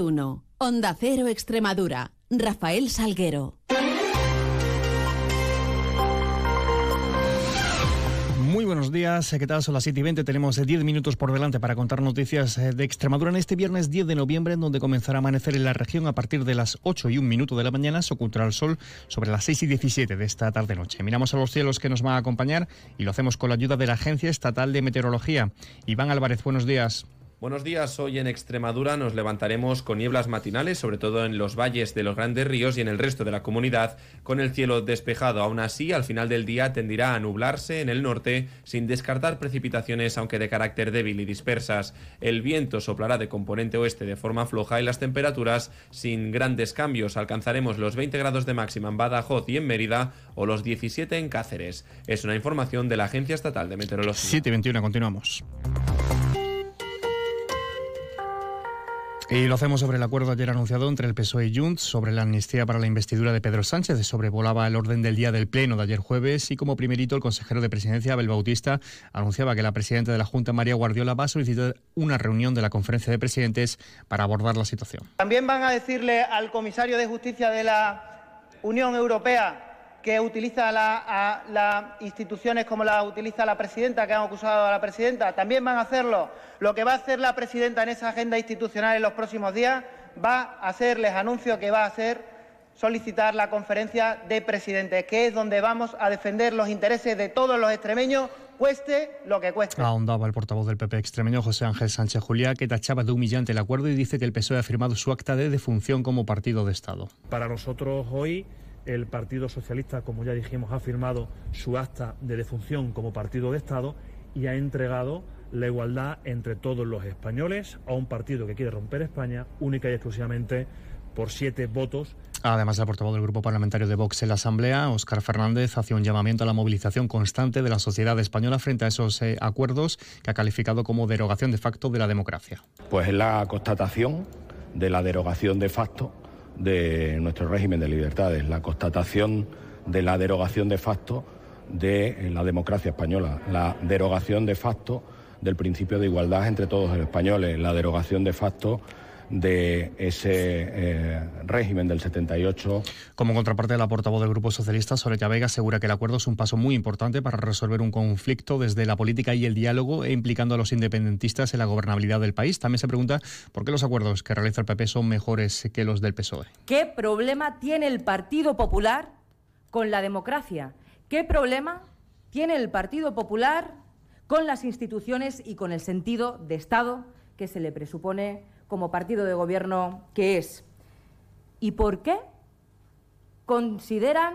1. Onda Cero Extremadura. Rafael Salguero. Muy buenos días, ¿qué tal? Son las 7 y 20, tenemos 10 minutos por delante para contar noticias eh, de Extremadura en este viernes 10 de noviembre, en donde comenzará a amanecer en la región a partir de las 8 y 1 minuto de la mañana, se ocultará el sol sobre las 6 y 17 de esta tarde-noche. Miramos a los cielos que nos van a acompañar y lo hacemos con la ayuda de la Agencia Estatal de Meteorología. Iván Álvarez, buenos días. Buenos días, hoy en Extremadura nos levantaremos con nieblas matinales, sobre todo en los valles de los grandes ríos y en el resto de la comunidad, con el cielo despejado. Aún así, al final del día tendirá a nublarse en el norte, sin descartar precipitaciones, aunque de carácter débil y dispersas. El viento soplará de componente oeste de forma floja y las temperaturas sin grandes cambios. Alcanzaremos los 20 grados de máxima en Badajoz y en Mérida o los 17 en Cáceres. Es una información de la Agencia Estatal de Meteorología. 7.21, continuamos. Y lo hacemos sobre el acuerdo ayer anunciado entre el PSOE y Junts sobre la amnistía para la investidura de Pedro Sánchez. Sobrevolaba el orden del día del Pleno de ayer jueves y como primerito el consejero de Presidencia, Abel Bautista, anunciaba que la presidenta de la Junta, María Guardiola, va a solicitar una reunión de la conferencia de presidentes para abordar la situación. También van a decirle al comisario de Justicia de la Unión Europea que utiliza las instituciones como la utiliza la presidenta, que han acusado a la presidenta, también van a hacerlo. Lo que va a hacer la presidenta en esa agenda institucional en los próximos días va a ser, les anuncio que va a ser solicitar la conferencia de presidentes, que es donde vamos a defender los intereses de todos los extremeños, cueste lo que cueste. Ahondaba el portavoz del PP extremeño, José Ángel Sánchez Juliá, que tachaba de humillante el acuerdo y dice que el PSOE ha firmado su acta de defunción como partido de Estado. Para nosotros hoy el Partido Socialista, como ya dijimos, ha firmado su acta de defunción como partido de Estado y ha entregado la igualdad entre todos los españoles a un partido que quiere romper España única y exclusivamente por siete votos. Además, el portavoz del Grupo Parlamentario de Vox en la Asamblea, Óscar Fernández, hace un llamamiento a la movilización constante de la sociedad española frente a esos eh, acuerdos que ha calificado como derogación de facto de la democracia. Pues es la constatación de la derogación de facto de nuestro régimen de libertades, la constatación de la derogación de facto de la democracia española, la derogación de facto del principio de igualdad entre todos los españoles, la derogación de facto de ese eh, régimen del 78. Como contraparte, la portavoz del Grupo Socialista, Soledad Vega, asegura que el acuerdo es un paso muy importante para resolver un conflicto desde la política y el diálogo e implicando a los independentistas en la gobernabilidad del país. También se pregunta por qué los acuerdos que realiza el PP son mejores que los del PSOE. ¿Qué problema tiene el Partido Popular con la democracia? ¿Qué problema tiene el Partido Popular con las instituciones y con el sentido de Estado que se le presupone como partido de gobierno que es. ¿Y por qué consideran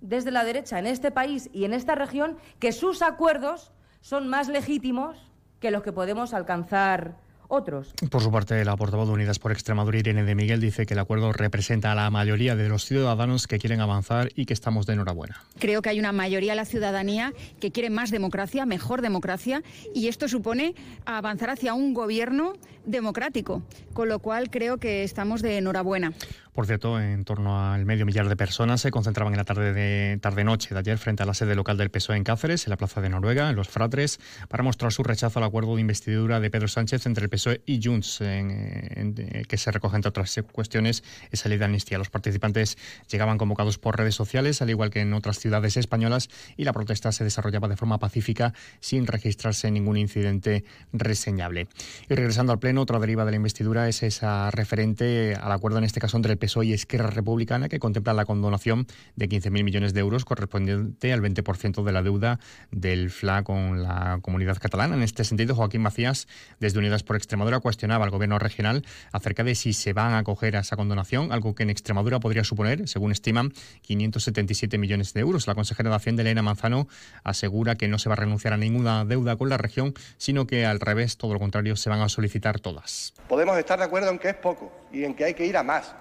desde la derecha en este país y en esta región que sus acuerdos son más legítimos que los que podemos alcanzar otros. Por su parte, la portavoz de Unidas por Extremadura, Irene de Miguel, dice que el acuerdo representa a la mayoría de los ciudadanos que quieren avanzar y que estamos de enhorabuena. Creo que hay una mayoría de la ciudadanía que quiere más democracia, mejor democracia, y esto supone avanzar hacia un gobierno democrático, con lo cual creo que estamos de enhorabuena. Por cierto, en torno al medio millar de personas se concentraban en la tarde de tarde noche de ayer frente a la sede local del PSOE en Cáceres, en la Plaza de Noruega, en Los Fratres, para mostrar su rechazo al acuerdo de investidura de Pedro Sánchez entre el PSOE y Junts, en, que se recoge entre otras cuestiones esa ley de amnistía. Los participantes llegaban convocados por redes sociales, al igual que en otras ciudades españolas, y la protesta se desarrollaba de forma pacífica sin registrarse ningún incidente reseñable. Y regresando al pleno, otra deriva de la investidura es esa referente al acuerdo en este caso entre el PSOE y Esquerra Republicana que contempla la condonación de 15.000 millones de euros correspondiente al 20% de la deuda del FLA con la comunidad catalana. En este sentido, Joaquín Macías, desde Unidas por Extremadura, cuestionaba al gobierno regional acerca de si se van a acoger a esa condonación, algo que en Extremadura podría suponer, según estiman, 577 millones de euros. La consejera de Hacienda, Elena Manzano, asegura que no se va a renunciar a ninguna deuda con la región, sino que al revés, todo lo contrario, se van a solicitar todas. Podemos estar de acuerdo en que es poco y en que hay que ir a más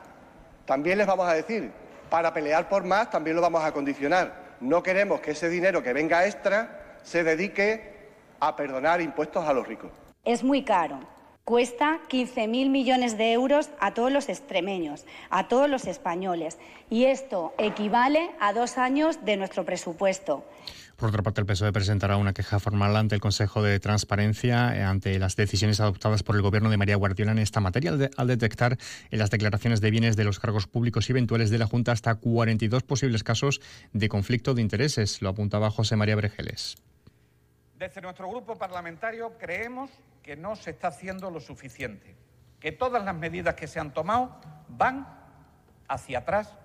también les vamos a decir, para pelear por más también lo vamos a condicionar. No queremos que ese dinero que venga extra se dedique a perdonar impuestos a los ricos. Es muy caro Cuesta 15.000 millones de euros a todos los extremeños, a todos los españoles. Y esto equivale a dos años de nuestro presupuesto. Por otra parte, el PSOE presentará una queja formal ante el Consejo de Transparencia eh, ante las decisiones adoptadas por el Gobierno de María Guardiola en esta materia, al, detectar en las declaraciones de bienes de los cargos públicos y eventuales de la Junta hasta 42 posibles casos de conflicto de intereses. Lo apuntaba José María Bregeles. Desde nuestro grupo parlamentario creemos que no se está haciendo lo suficiente, que todas las medidas que se han tomado van hacia atrás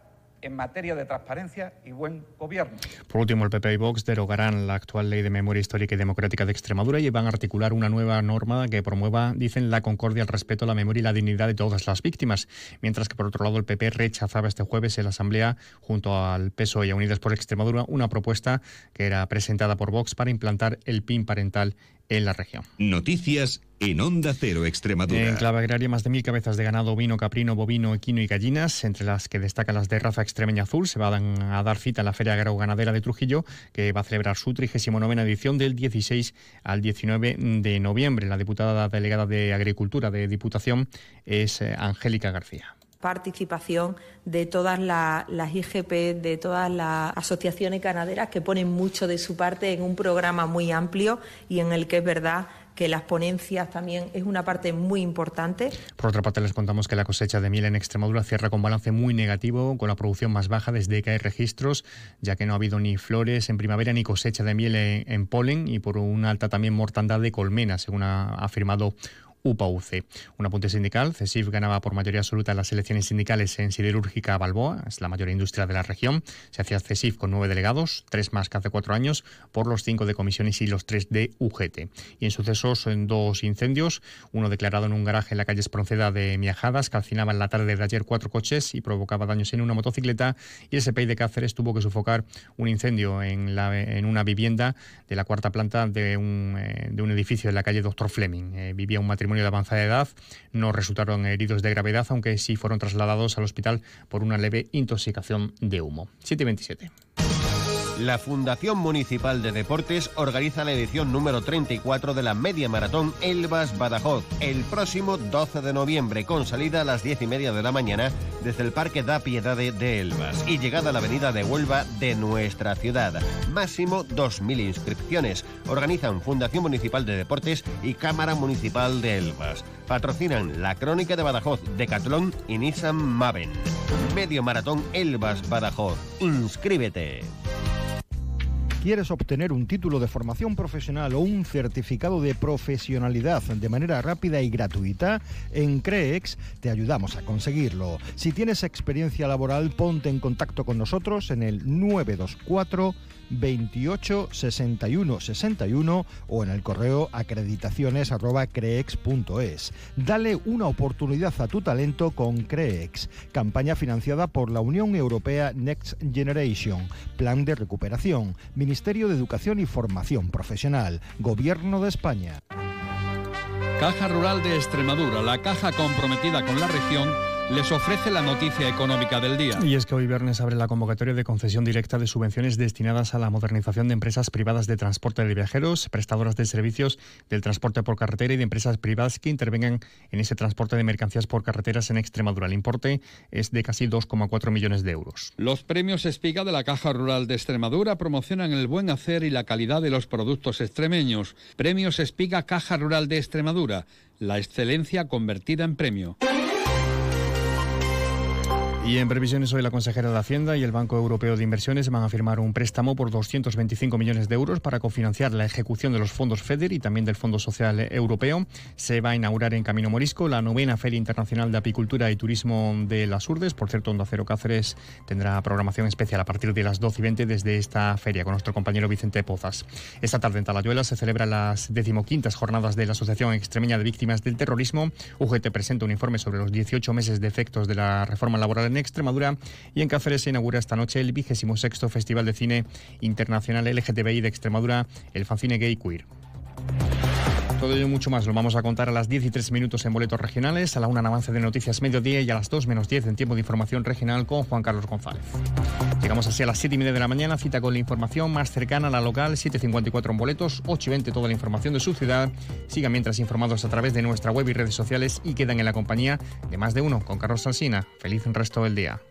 en materia de transparencia y buen gobierno. Por último, el PP y Vox derogarán la actual Ley de Memoria Histórica y Democrática de Extremadura y van a articular una nueva norma que promueva, dicen, la concordia, el respeto, la memoria y la dignidad de todas las víctimas. Mientras que, por otro lado, el PP rechazaba este jueves en la Asamblea, junto al PSOE y a Unidas por Extremadura, una propuesta que era presentada por Vox para implantar el PIN parental en la región. Noticias en Onda Cero Extremadura. En clave agraria, más de mil cabezas de ganado ovino, caprino, bovino, equino y gallinas, entre las que destacan las de raza extremeña azul, se van a dar cita en la Feria Agroganadera de Trujillo, que va a celebrar su 39 edición del 16 al 19 de noviembre. La diputada delegada de Agricultura de Diputación es eh, Angélica García participación de todas las IGP, de todas las asociaciones ganaderas que ponen mucho de su parte en un programa muy amplio y en el que es verdad que las ponencias también es una parte muy importante. Por otra parte, les contamos que la cosecha de miel en Extremadura cierra con balance muy negativo, con la producción más baja desde que hay registros, ya que no ha habido ni flores en primavera ni cosecha de miel en, polen y por una alta también mortandad de colmenas, según ha afirmado UPA-UC. Un apunte sindical, CESIF ganaba por mayoría absoluta las elecciones sindicales en Siderúrgica Balboa, es la mayor industria de la región. Se hacía CESIF con nueve delegados, tres más que hace cuatro años, por los cinco de comisiones y los tres de UGT. Y en sucesos, en dos incendios, uno declarado en un garaje en la calle Espronceda de Miajadas, calcinaba en la tarde de ayer cuatro coches y provocaba daños en una motocicleta, y el SPI de Cáceres tuvo que sofocar un incendio en, la, en una vivienda de la cuarta planta de un, eh, de un edificio en la calle Doctor Fleming. Eh, vivía un matrimonio de avanzada edad. No resultaron heridos de gravedad, aunque sí fueron trasladados al hospital por una leve intoxicación de humo. 727. La Fundación Municipal de Deportes organiza la edición número 34 de la Media Maratón Elvas Badajoz el próximo 12 de noviembre con salida a las 10 y media de la mañana desde el Parque da Piedade de Elvas y llegada a la avenida de Huelva de nuestra ciudad. Máximo 2.000 inscripciones. Organizan Fundación Municipal de Deportes y Cámara Municipal de Elvas. Patrocinan La Crónica de Badajoz, Decathlon y Nissan Maven. Medio Maratón Elvas Badajoz. Inscríbete. ¿Quieres obtener un título de formación profesional o un certificado de profesionalidad de manera rápida y gratuita? En CREEX te ayudamos a conseguirlo. Si tienes experiencia laboral, ponte en contacto con nosotros en el 924 28 61 61 o en el correo acreditaciones@creex.es. Dale una oportunidad a tu talento con Creex, campaña financiada por la Unión Europea Next Generation, Plan de Recuperación, Ministerio de Educación y Formación Profesional, Gobierno de España. Caja Rural de Extremadura, la caja comprometida con la región les ofrece la noticia económica del día. Y es que hoy viernes abre la convocatoria de concesión directa de subvenciones destinadas a la modernización de empresas privadas de transporte de viajeros, prestadoras de servicios del transporte por carretera y de empresas privadas que intervengan en ese transporte de mercancías por carreteras en Extremadura. El importe es de casi 2,4 millones de euros. Los premios Espiga de la Caja Rural de Extremadura promocionan el buen hacer y la calidad de los productos extremeños. Premios Espiga Caja Rural de Extremadura, la excelencia convertida en premio. Y en previsiones hoy la consejera de Hacienda y el Banco Europeo de Inversiones van a firmar un préstamo por 225 millones de euros para cofinanciar la ejecución de los fondos FEDER y también del Fondo Social Europeo. Se va a inaugurar en Camino Morisco la novena Feria Internacional de Apicultura y Turismo de las Urdes. Por cierto, Onda Cero Cáceres tendrá programación especial a partir de las 12 y 20 desde esta feria con nuestro compañero Vicente Pozas. Esta tarde en Talayuela se celebran las decimoquintas jornadas de la Asociación Extremeña de Víctimas del Terrorismo. UGT presenta un informe sobre los 18 meses de efectos de la reforma laboral en Extremadura y en Cáceres se inaugura esta noche el vigésimo sexto Festival de Cine Internacional LGTBI de Extremadura, el Fancine Gay Queer. Todo ello mucho más lo vamos a contar a las 10 y 3 minutos en boletos regionales, a la 1 en avance de noticias mediodía y a las 2 menos 10 en tiempo de información regional con Juan Carlos González. Llegamos así a las 7 y media de la mañana, cita con la información más cercana a la local, 7.54 en boletos, 8 y 20 toda la información de su ciudad. Sigan mientras informados a través de nuestra web y redes sociales y quedan en la compañía de más de uno con Carlos Salsina. Feliz resto del día.